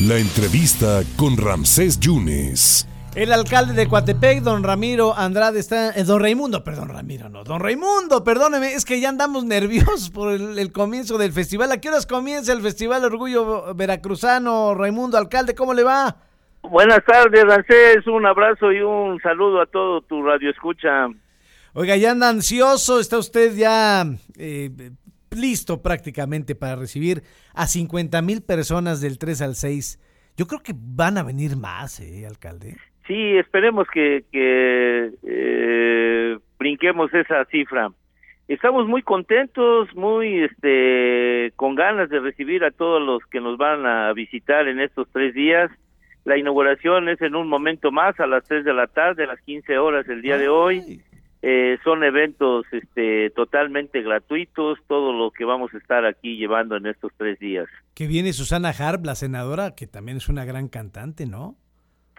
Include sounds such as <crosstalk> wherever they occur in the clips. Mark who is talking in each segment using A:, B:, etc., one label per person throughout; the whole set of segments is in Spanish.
A: La entrevista con Ramsés Yunes.
B: El alcalde de Coatepec, don Ramiro Andrade, está. eh, don Raimundo, perdón, Ramiro, no. Don Raimundo, perdóneme, es que ya andamos <laughs> nerviosos por el, el comienzo del festival. ¿A qué horas comienza el Festival Orgullo Veracruzano? Raimundo, alcalde, ¿cómo le va?
C: Buenas tardes, Rancés. Un abrazo y un saludo a todo tu radio escucha.
B: Oiga, ya anda ansioso, está usted ya eh, listo prácticamente para recibir a 50 mil personas del 3 al 6. Yo creo que van a venir más, ¿eh, alcalde?
C: Sí, esperemos que, que eh, brinquemos esa cifra. Estamos muy contentos, muy este, con ganas de recibir a todos los que nos van a visitar en estos tres días. La inauguración es en un momento más, a las 3 de la tarde, a las 15 horas el día de hoy. Eh, son eventos este, totalmente gratuitos, todo lo que vamos a estar aquí llevando en estos tres días.
B: Que viene Susana Harp, la senadora, que también es una gran cantante, ¿no?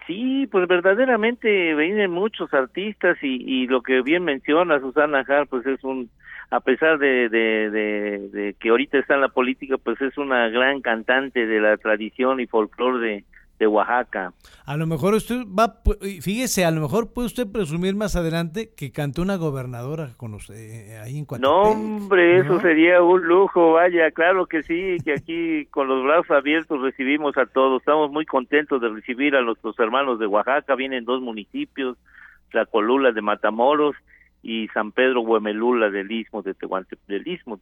C: Sí, pues verdaderamente vienen muchos artistas y, y lo que bien menciona Susana Hart, pues es un, a pesar de, de, de, de que ahorita está en la política, pues es una gran cantante de la tradición y folclore de, de Oaxaca.
B: A lo mejor usted va, fíjese, a lo mejor puede usted presumir más adelante que cantó una gobernadora con usted eh, ahí en Coatepec.
C: No, hombre, eso sería un lujo, vaya, claro que sí, que aquí <laughs> con los brazos abiertos recibimos a todos. Estamos muy contentos de recibir a nuestros hermanos de Oaxaca, vienen dos municipios, Tlacolula de Matamoros y San Pedro Huemelula del Istmo de Tehuantepec del Istmo.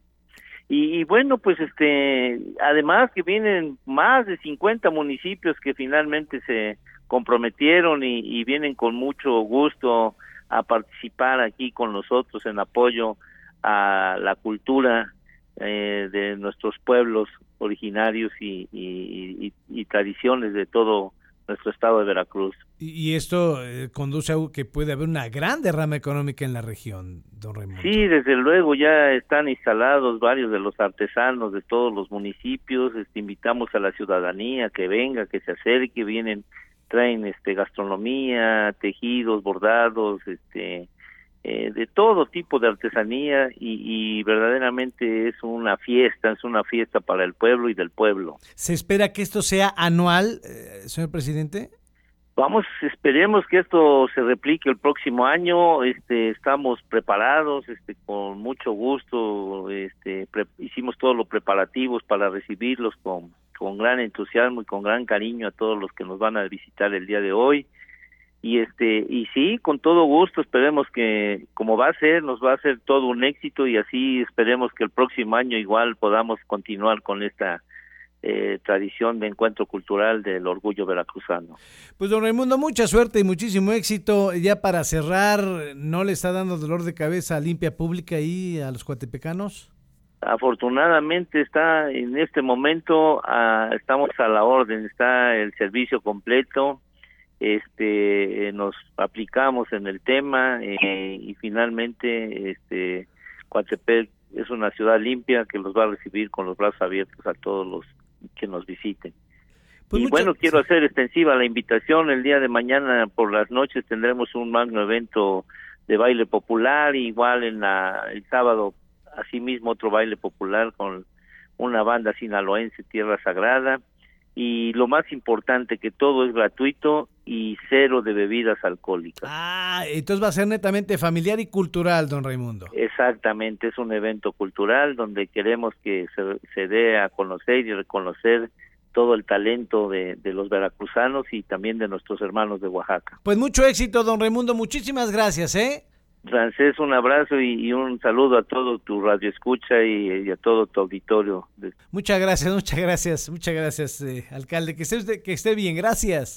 C: Y, y bueno, pues este, además que vienen más de 50 municipios que finalmente se comprometieron y, vienen con mucho gusto a participar aquí con nosotros en apoyo a la cultura eh, de nuestros pueblos originarios y, y- y- y tradiciones de todo nuestro estado de Veracruz.
B: Y, esto eh, conduce a que puede haber una gran derrama económica en la región, don Raimundo.
C: Sí, desde luego ya están instalados varios de los artesanos de todos los municipios. Este, invitamos a la ciudadanía que venga, que se acerque, vienen, traen este gastronomía, tejidos, bordados, este eh, de todo tipo de artesanía y, y verdaderamente es una fiesta, es una fiesta para el pueblo y del pueblo.
B: ¿Se espera que esto sea anual, eh, señor presidente?
C: Vamos, esperemos que esto se replique el próximo año. Este, estamos preparados, este, con mucho gusto. Este, pre- hicimos todos los preparativos para recibirlos con, con gran entusiasmo y con gran cariño a todos los que nos van a visitar el día de hoy. Y este, y sí, con todo gusto. Esperemos que, como va a ser, nos va a ser todo un éxito y así esperemos que el próximo año igual podamos continuar con esta eh, tradición de encuentro cultural del orgullo veracruzano.
B: Pues don Raimundo, mucha suerte y muchísimo éxito. Ya para cerrar, ¿no le está dando dolor de cabeza a limpia pública ahí a los cuatepecanos?
C: Afortunadamente está en este momento ah, estamos a la orden, está el servicio completo, este eh, nos aplicamos en el tema eh, y finalmente este Coatepec es una ciudad limpia que los va a recibir con los brazos abiertos a todos los que nos visiten.
B: Pues
C: y bueno, quiero hacer extensiva la invitación. El día de mañana por las noches tendremos un magno evento de baile popular, igual en la, el sábado asimismo otro baile popular con una banda sinaloense Tierra Sagrada y lo más importante que todo es gratuito y cero de bebidas alcohólicas.
B: Ah, entonces va a ser netamente familiar y cultural, don Raimundo.
C: Exactamente, es un evento cultural donde queremos que se, se dé a conocer y reconocer todo el talento de, de los veracruzanos y también de nuestros hermanos de Oaxaca.
B: Pues mucho éxito, don Raimundo. Muchísimas gracias, ¿eh?
C: Francés, un abrazo y, y un saludo a todo tu radio escucha y, y a todo tu auditorio.
B: Muchas gracias, muchas gracias, muchas gracias, eh, alcalde. Que esté, usted- que esté bien, gracias.